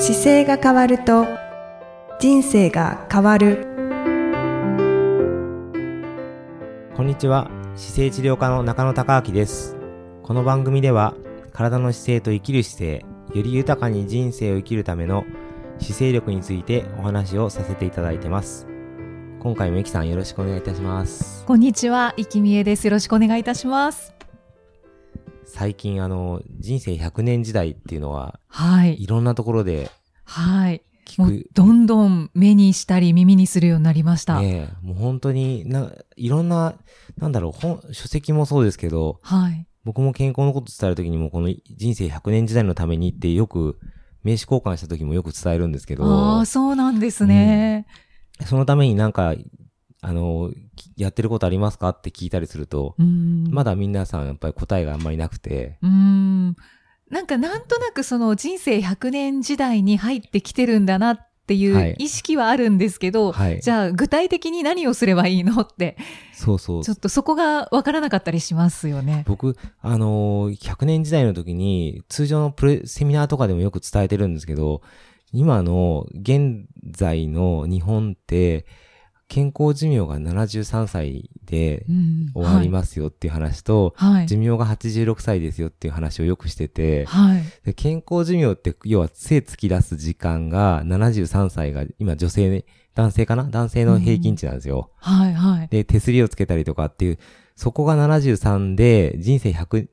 姿勢が変わると人生が変わる。こんにちは。姿勢治療科の中野孝明です。この番組では体の姿勢と生きる姿勢より豊かに人生を生きるための姿勢力についてお話をさせていただいてます。今回もゆきさんよろしくお願いいたします。こんにちは、いきみえです。よろしくお願いいたします。最近あの人生100年時代っていうのははい。いろんなところではい。どんどん目にしたり耳にするようになりました。ねえもう本当にないろんななんだろう本書籍もそうですけどはい。僕も健康のこと伝えるときにもこの人生100年時代のためにってよく名刺交換したときもよく伝えるんですけどああ、そうなんですね。そのためになんか、あの、きやってることありますか？って聞いたりすると。まだ皆さんやっぱり答えがあんまりなくて、うーん。なんかなんとなくその人生100年時代に入ってきてるんだなっていはいう意識はあるんですけど、はい。じゃあ具体的に何をすればいいのって、そうそうちょ。っとそこがわからなかったりしますよね。僕、あのー100年時代の時に、通常のプレ、セミナーとかでもよく伝えてるんですけど、今の、現在の日本って、健康寿命が73歳でうん終わりますよっていう話と、はい。寿命が86歳ですよっていう話をよくしてて、はい。で健康寿命って、要は背突き出す時間が73歳が、今女性ね、男性かな？男性の平均値なんですよ。はい。はい。で、手すりをつけたりとかっていう、そこが73で、人生100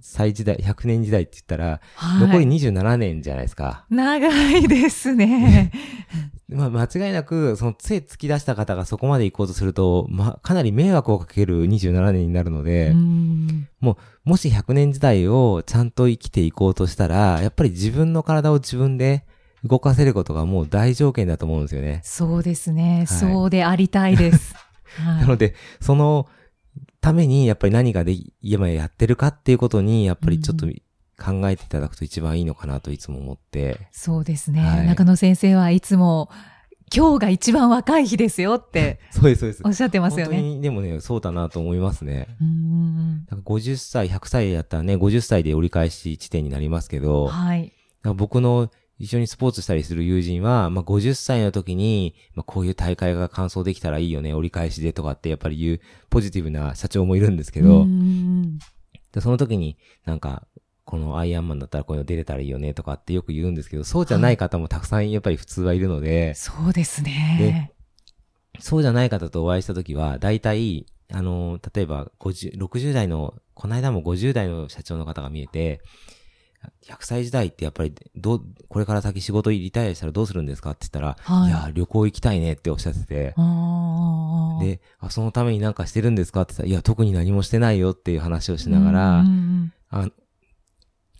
歳時代、100年時代って言ったら、はい。残り27年じゃないですか。長いですね。まあ、間違いなく、その背突き出した方がそこまで行こうとすると、まあ、かなり迷惑をかける27年になるので、うんもし100年時代をちゃんと生きていこうとしたら、やっぱり自分の体を自分で動かせることがもう大条件だと思うんですよね。そうですね。はいそうでありたいです。はいなので、そのためにやっぱり何がで今やってるかっていうことに、やっぱりちょっとう考えていただくと一番いいのかなといつも思って。そうですね、はい中野先生はいつも、今日が一番若い日ですよって そうです、そうです。おっしゃってますよ本当ね。にでもね、そうだなと思いますね。うんだから50歳、100歳やったらね、50歳で折り返し地点になりますけど、はい。僕の一緒にスポーツしたりする友人は、まあ、50歳の時に、まあ、こういう大会が完走できたらいいよね、折り返しでとかってやっぱり言うポジティブな社長もいるんですけど、うんでその時になんか、このアイアンマンだったらこういうの出れたらいいよねとかってよく言うんですけど、そうじゃない方もたくさんやっぱり普通はいるので、そうですね。そうじゃない方とお会いした時は、大体、あの、例えば50、60代の、この間も50代の社長の方が見えて、100歳時代ってやっぱり、どう、これから先仕事リタイアしたらどうするんですかって言ったら、はい。いや、旅行行きたいねっておっしゃってて、で、あ、そのためになんかしてるんですかって言ったら、いや、特に何もしてないよっていう話をしながらあ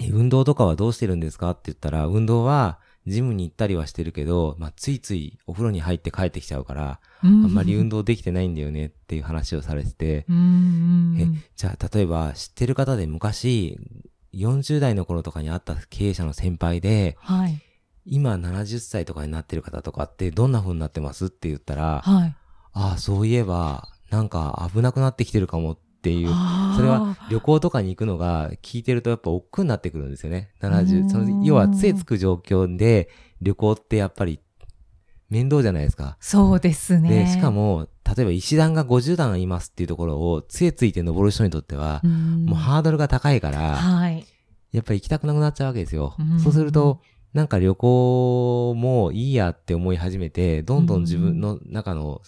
え運動とかはどうしてるんですかって言ったら、運動は、ジムに行ったりはしてるけど、まあ、ついついお風呂に入って帰ってきちゃうから、うあんまり運動できてないんだよねっていう話をされてて、うんうん。え、じゃあ例えば知ってる方で昔、40代の頃とかに会った経営者の先輩で、はい。今70歳とかになってる方とかってどんな風になってます？って言ったら、はい。ああ、そういえば、なんか危なくなってきてるかもっていう、それは旅行とかに行くのが聞いてるとやっぱ億劫になってくるんですよね。う70、んその、要は杖つく状況で旅行ってやっぱり面倒じゃないですか。そうですね。で、しかも、例えば石段が50段ありますっていうところを杖ついて登る人にとっては、うん、もうハードルが高いから、はい。やっぱり行きたくなくなっちゃうわけですよ。うんそうすると、なんか旅行もいいやって思い始めて、どんどん自分の中の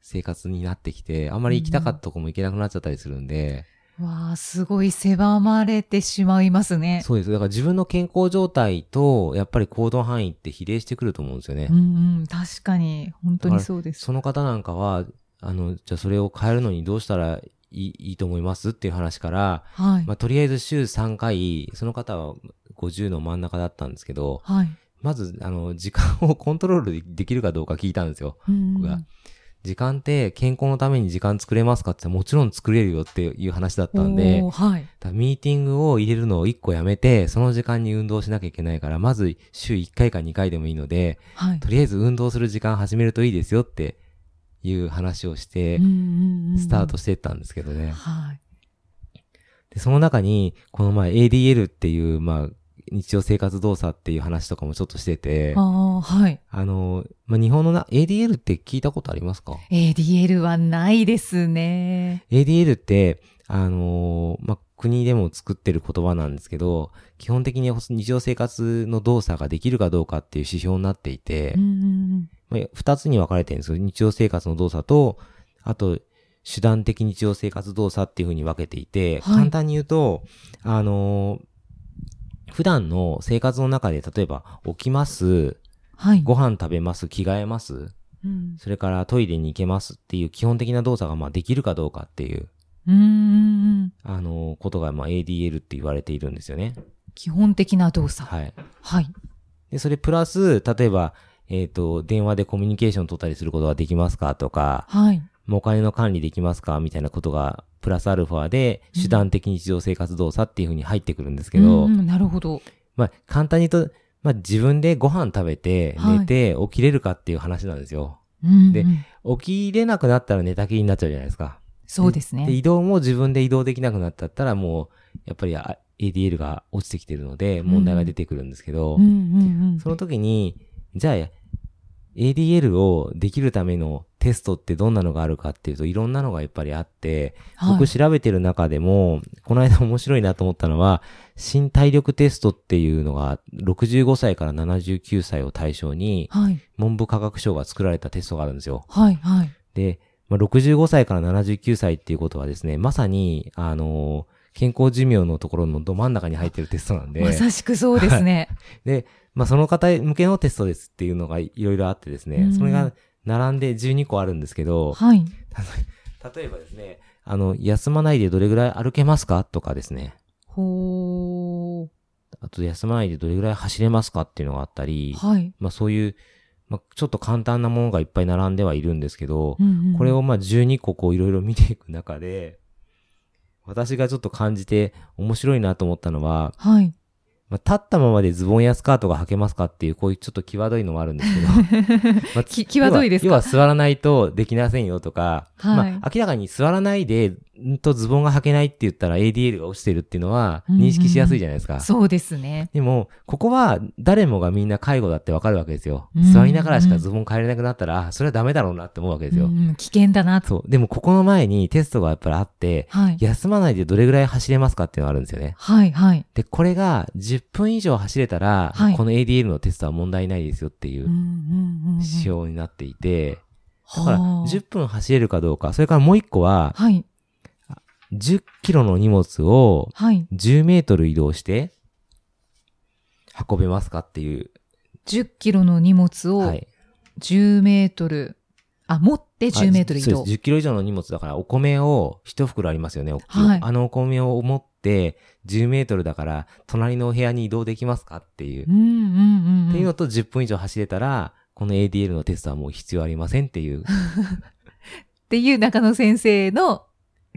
生活になってきて、あんまり行きたかったとこも行けなくなっちゃったりするんで、わあ、すごい狭まれてしまいますね。そうです。だから自分の健康状態と、やっぱり行動範囲って比例してくると思うんですよね。うんうん、確かに、本当にそうです。その方なんかは、あの、じゃあそれを変えるのにどうしたらいいいいと思いますっていう話から、はい。まあ、とりあえず週3回、その方は50の真ん中だったんですけど、はい。まず、あの、時間をコントロールできるかどうか聞いたんですよ。うん僕が。時間って健康のために時間作れますかってもちろん作れるよっていう話だったんではい。ミーティングを入れるのを1個やめて、その時間に運動しなきゃいけないから、まず週1回か2回でもいいので、はい。とりあえず運動する時間始めるといいですよっていう話をしてスタートしていったんですけどね。はい。で、その中に、この前 ADL っていう、まあ、日常生活動作っていう話とかもちょっとしてて、ああ、はい。あの、まあ、日本のな、ADL って聞いたことありますか？ADL はないですね。?ADL って、あのまあ、国でも作ってる言葉なんですけど、基本的に日常生活の動作ができるかどうかっていう指標になっていて、まあ、二つに分かれてるんですけど、日常生活の動作と、あと、手段的日常生活動作っていう風に分けていて、はい簡単に言うと、あのー普段の生活の中で、例えば、起きます、はい。ご飯食べます、着替えます、うんそれからトイレに行けますっていう基本的な動作が、まあ、できるかどうかっていう、うんうんうんあのーことが、まあ、ADL って言われているんですよね。基本的な動作。はい。はい。で、それプラス、例えば、えっ、と、電話でコミュニケーション取ったりすることができますかとか、はい。もうお金の管理できますかみたいなことが、プラスアルファで、手段的日常生活動作っていう風に入ってくるんですけど、うんうんなるほど。まあ、簡単に言うと、まあ、自分でご飯食べて、はい寝て、起きれるかっていう話なんですよ。うんうんで起きれなくなったら寝たきりになっちゃうじゃないですか。で、そうですね。移動も自分で移動できなくなったったら、もう、やっぱりあ ADL が落ちてきてるので、問題が出てくるんですけど、その時に、じゃあ、ADL をできるためのテストってどんなのがあるかっていうと、いろんなのがやっぱりあって、はい僕調べてる中でも、この間面白いなと思ったのは、新体力テストっていうのが、65歳から79歳を対象に、はい。文部科学省が作られたテストがあるんですよ。はい。はい。で、まあ、65歳から79歳っていうことはですね、まさに、あのー健康寿命のところのど真ん中に入ってるテストなんで、まさしくそうですね。で、まあ、その方向けのテストですっていうのがいろいろあってですね、うんそれが並んで12個あるんですけど、はい。例えばですね、あの、休まないでどれぐらい歩けますかとかですね、ほー。あと休まないでどれぐらい走れますかっていうのがあったり、はい。まあそういう、まあちょっと簡単なものがいっぱい並んではいるんですけど、うんうんこれをまあ12個こういろいろ見ていく中で、私がちょっと感じて面白いなと思ったのは、はい。まあ、立ったままでズボンやスカートが履けますかっていう、こういうちょっと際どいのもあるんですけど。まあき際どいですか？要は座らないとできませんよとか、はいまあ、明らかに座らないで、んとズボンが履けないって言ったら ADL が落ちてるっていうのはうんうんうん認識しやすいじゃないですか。そうですね。でも、ここは誰もがみんな介護だってわかるわけですよ。うんうんうん座りながらしかズボン変えれなくなったら、あそれはダメだろうなって思うわけですよ。うん危険だなと。そう。でも、ここの前にテストがやっぱりあって、はい。休まないでどれぐらい走れますかっていうのがあるんですよね。はい。はい。で、これが10分以上走れたら、はいこの ADL のテストは問題ないですよっていううんうんうんうん指標になっていて、だからはあ10分走れるかどうか、それからもう一個は、はい。10キロの荷物をはい。10メートル移動して運べますかっていう。10キロの荷物をはい。10メートル、あ、持って10メートル移動そう。です10キロ以上の荷物だから、お米を一袋ありますよね、大きいはいあのお米を持って、10メートルだから、隣のお部屋に移動できますかっていう。うんうんうんうん。っていうのと10分以上走れたら、この ADL のテストはもう必要ありませんっていう。っていう中野先生の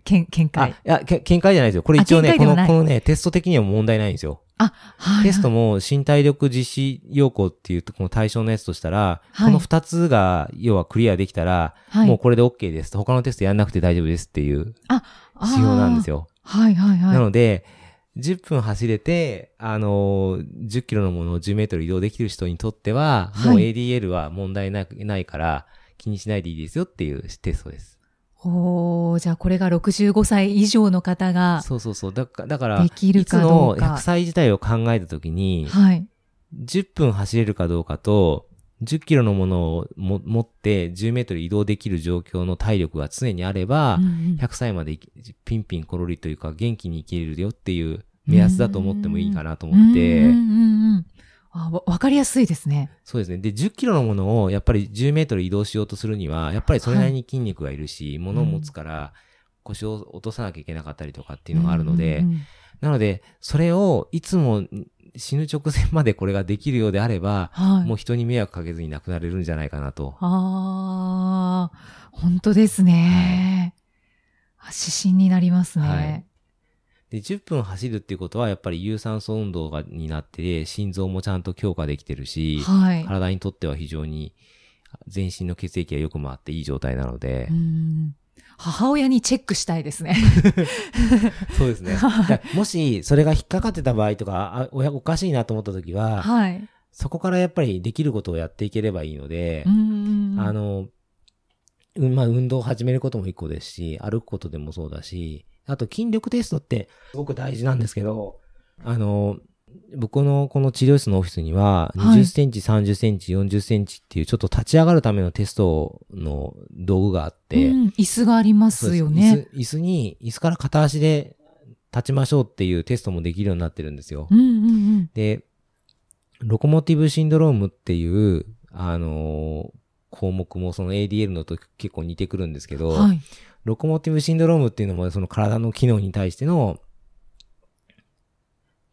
見見あ、解い。や、け見解じゃないですよ。これ一応ね、この、このね、テスト的には問題ないんですよ。あ、はい。テストも身体力実施要項っていうとこの対象のやつとしたら、はいこの二つが、要はクリアできたら、はい、もうこれで OK ですと。他のテストやんなくて大丈夫ですっていう指標なんですよ。よ。はいはいはい。なので、10分走れて、あのー10キロのものを10メートル移動できる人にとっては、はいもう ADL は問題なないから、気にしないでいいですよっていうテストです。おーじゃあこれが65歳以上の方がそうそうそう。だから、だからできるいつかどのうか100。歳時代を考えたときに、はい。10分走れるかどうかと、10キロのものをも持って10メートル移動できる状況の体力が常にあれば、うんうん。100歳までピンピンコロリというか元気に生きれるよっていう目安だと思ってもいいかなと思って、うんうんうんわわかりやすいですね。そうですね。で、10キロのものをやっぱり10メートル移動しようとするには、やっぱりそれなりに筋肉がいるし、物を持つから腰を落とさなきゃいけなかったりとかっていうのがあるので、うんうんうん。なので、それをいつも死ぬ直前までこれができるようであれば、はい。もう人に迷惑かけずに亡くなれるんじゃないかなと。ああ、本当ですね。あ指針になりますね。はいで、10分走るっていうことは、やっぱり有酸素運動がになって、心臓もちゃんと強化できてるし、はい。体にとっては非常に全身の血液がよく回っていい状態なので、うん母親にチェックしたいですね。そうですね。もし、それが引っかかってた場合とか、あ、おかしいなと思った時は、はい。そこからやっぱりできることをやっていければいいのでう、んあの、うんまあ、運動を始めることも一個ですし、歩くことでもそうだし、あと筋力テストってすごく大事なんですけど、あの、僕のこの治療室のオフィスには、はい20センチ、30センチ、40センチっていうちょっと立ち上がるためのテストの道具があって、うん椅子がありますよね。椅子に、椅子から片足で立ちましょうっていうテストもできるようになってるんですよ。うんうんうん。で、ロコモティブシンドロームっていう、あのー項目もその ADL のと結構似てくるんですけど、はい。ロコモティブシンドロームっていうのもその体の機能に対しての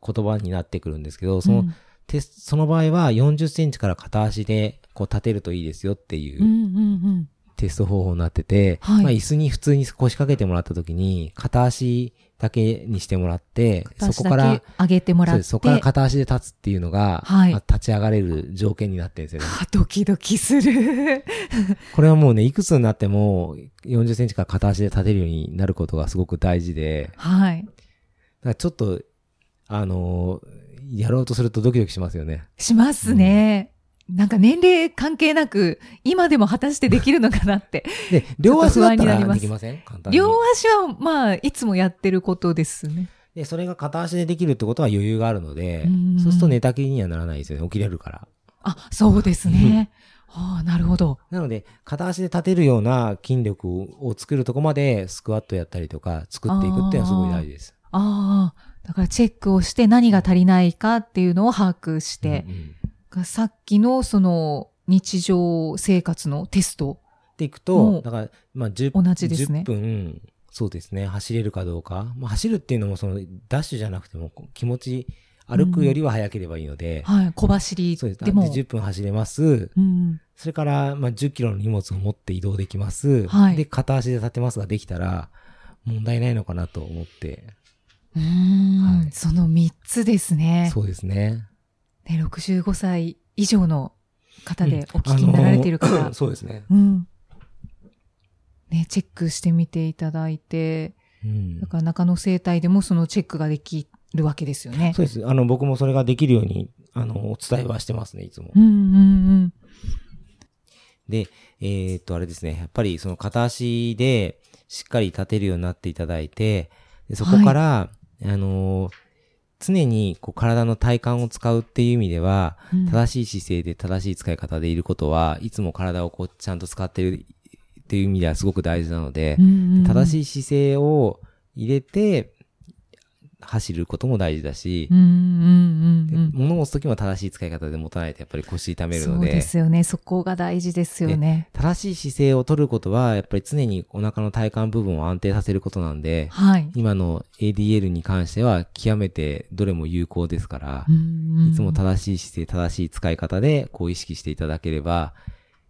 言葉になってくるんですけど、そのうんテスその場合は40センチから片足でこう立てるといいですよっていう。テスト方法になってて、はいまあ椅子に普通に腰掛けてもらった時に片足だけにしてもらって、そこからけ上げてもらって。そこから片足で立つっていうのが、はいまあ立ち上がれる条件になってるんですよね。あドキドキする。これはもうね、いくつになっても40センチから片足で立てるようになることがすごく大事で、はい。だからちょっと、あのーやろうとするとドキドキしますよね。しますね。なんか年齢関係なく、今でも果たしてできるのかなって。で、両足だったらできません簡単に。両足は、まあ、いつもやってることですね。で、それが片足でできるってことは余裕があるのでうん、そうすると寝たきりにはならないですよね。起きれるから。あ、そうですね。ああ、なるほど。なので、片足で立てるような筋力を作るとこまでスクワットやったりとか作っていくっていうのはすごい大事です。ああ、だからチェックをして何が足りないかっていうのを把握してうん、うんさっきのその日常生活のテスト。っていくもうと、だから、まあ、10, 同じですね10分、そうですね、走れるかどうか。まあ、走るっていうのも、その、ダッシュじゃなくても、気持ち、歩くよりは早ければいいので、はい、小走りそうです。でも。で10分走れます。うん、それから、まあ、10キロの荷物を持って移動できます。はいで、片足で立てますができたら、問題ないのかなと思って。うーんはいその3つですね。そうですね。ね65歳以上の方でおうん聞きになられている方。あの そうですね。うん。ね、チェックしてみていただいて、うんだから中野生態でもそのチェックができるわけですよね。そうです。あの、僕もそれができるように、あの、お伝えはしてますね、いつも。うんうんうん。で、えーっと、あれですね。やっぱりその片足でしっかり立てるようになっていただいて、でそこから、あのー常にこう体の体幹を使うっていう意味では、うん正しい姿勢で正しい使い方でいることは、いつも体をこうちゃんと使ってるっていう意味ではすごく大事なので、正い。しい姿勢を入れて、走ることも大事だしう、んうんうんでうん。物を持つときも正しい使い方で持たないとやっぱり腰痛めるので、そうですよね。そこが大事ですよね。正しい姿勢を取ることは、やっぱり常にお腹の体幹部分を安定させることなんで、はい。今の ADL に関しては極めてどれも有効ですから、いいつも正しい姿勢、正しい使い方でこう意識していただければ、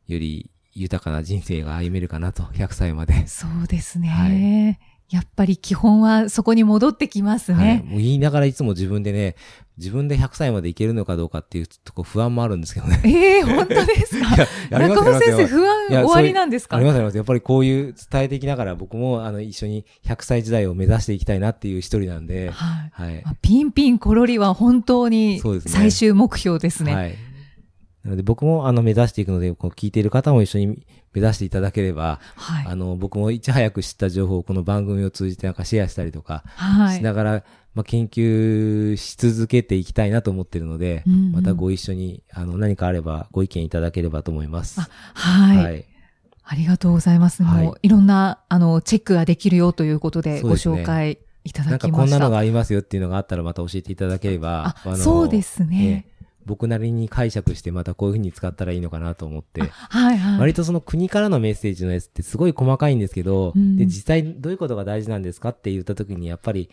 より豊かな人生が歩めるかなと、100歳まで。そうですね。はいやっぱり基本はそこに戻ってきますはい。ね。もう言いながらいつも自分でね、自分で100歳までいけるのかどうかっていうとこ不安もあるんですけどね。ええ本当ですか？中尾先生不安終わりなんですか？ありますあります。やっぱりこういう伝えていきながら僕もあの一緒に100歳時代を目指していきたいなっていう一人なんで、はい。はい。まあピンピンコロリは本当に最終目標ですね。はい。なので僕もあの目指していくので、こう聞いている方も一緒に目指していただければ、はい。あの僕もいち早く知った情報をこの番組を通じてなんかシェアしたりとかはい。しながら、まあ、研究し続けていきたいなと思っているので、うんうんまたご一緒にあの何かあればご意見いただければと思います。あはい。はい。ありがとうございます。はいもういろんな、あの、チェックができるよということでご紹介いたなんかだきました。こんなのがありますよっていうのがあったらまた教えていただければ、あ、のそうですね。ええ僕なりに解釈してまたこういう風に使ったらいいのかなと思って、はいはい。割とその国からのメッセージのやつってすごい細かいんですけど、うんで、実際どういうことが大事なんですかって言った時にやっぱり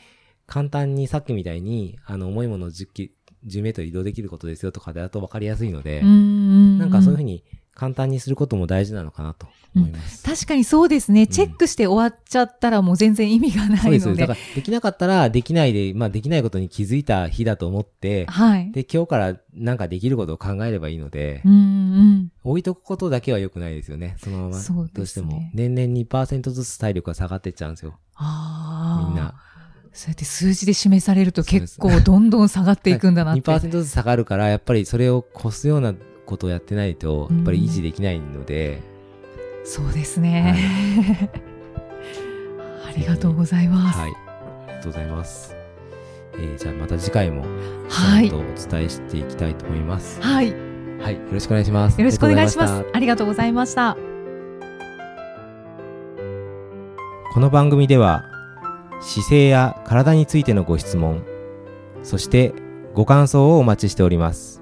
簡単にさっきみたいに、あの、重いものを10キ10メートル移動できることですよとかでだと分かりやすいので、んなんかそういうふうに簡単にすることも大事なのかなと思います。確かにそうですね。チェックして終わっちゃったらもう全然意味がないそうですよ。ので。だから、できなかったら、できないで、まあ、できないことに気づいた日だと思って、はい。で、今日からなんかできることを考えればいいので、うんうん。置いとくことだけは良くないですよね。そのまま。どうしても。年々2%ずつ体力が下がってっちゃうんですよ。ああ。みんな。。そうやって数字で示されると結構どんどん下がっていくんだなって。2%ずつ下がるから、やっぱりそれを越すようなことをやってないと、やっぱり維持できないので、そうですね。ありがとうございます。はい。ありがとうございます。えー、じゃあまた次回も、はいちゃんとお伝えしていきたいと思います。はい。よはい。よろしくお願いします。ろしくお願いします。ありがとうございました。この番組では姿勢や体についてのご質問そしてご感想をお待ちしております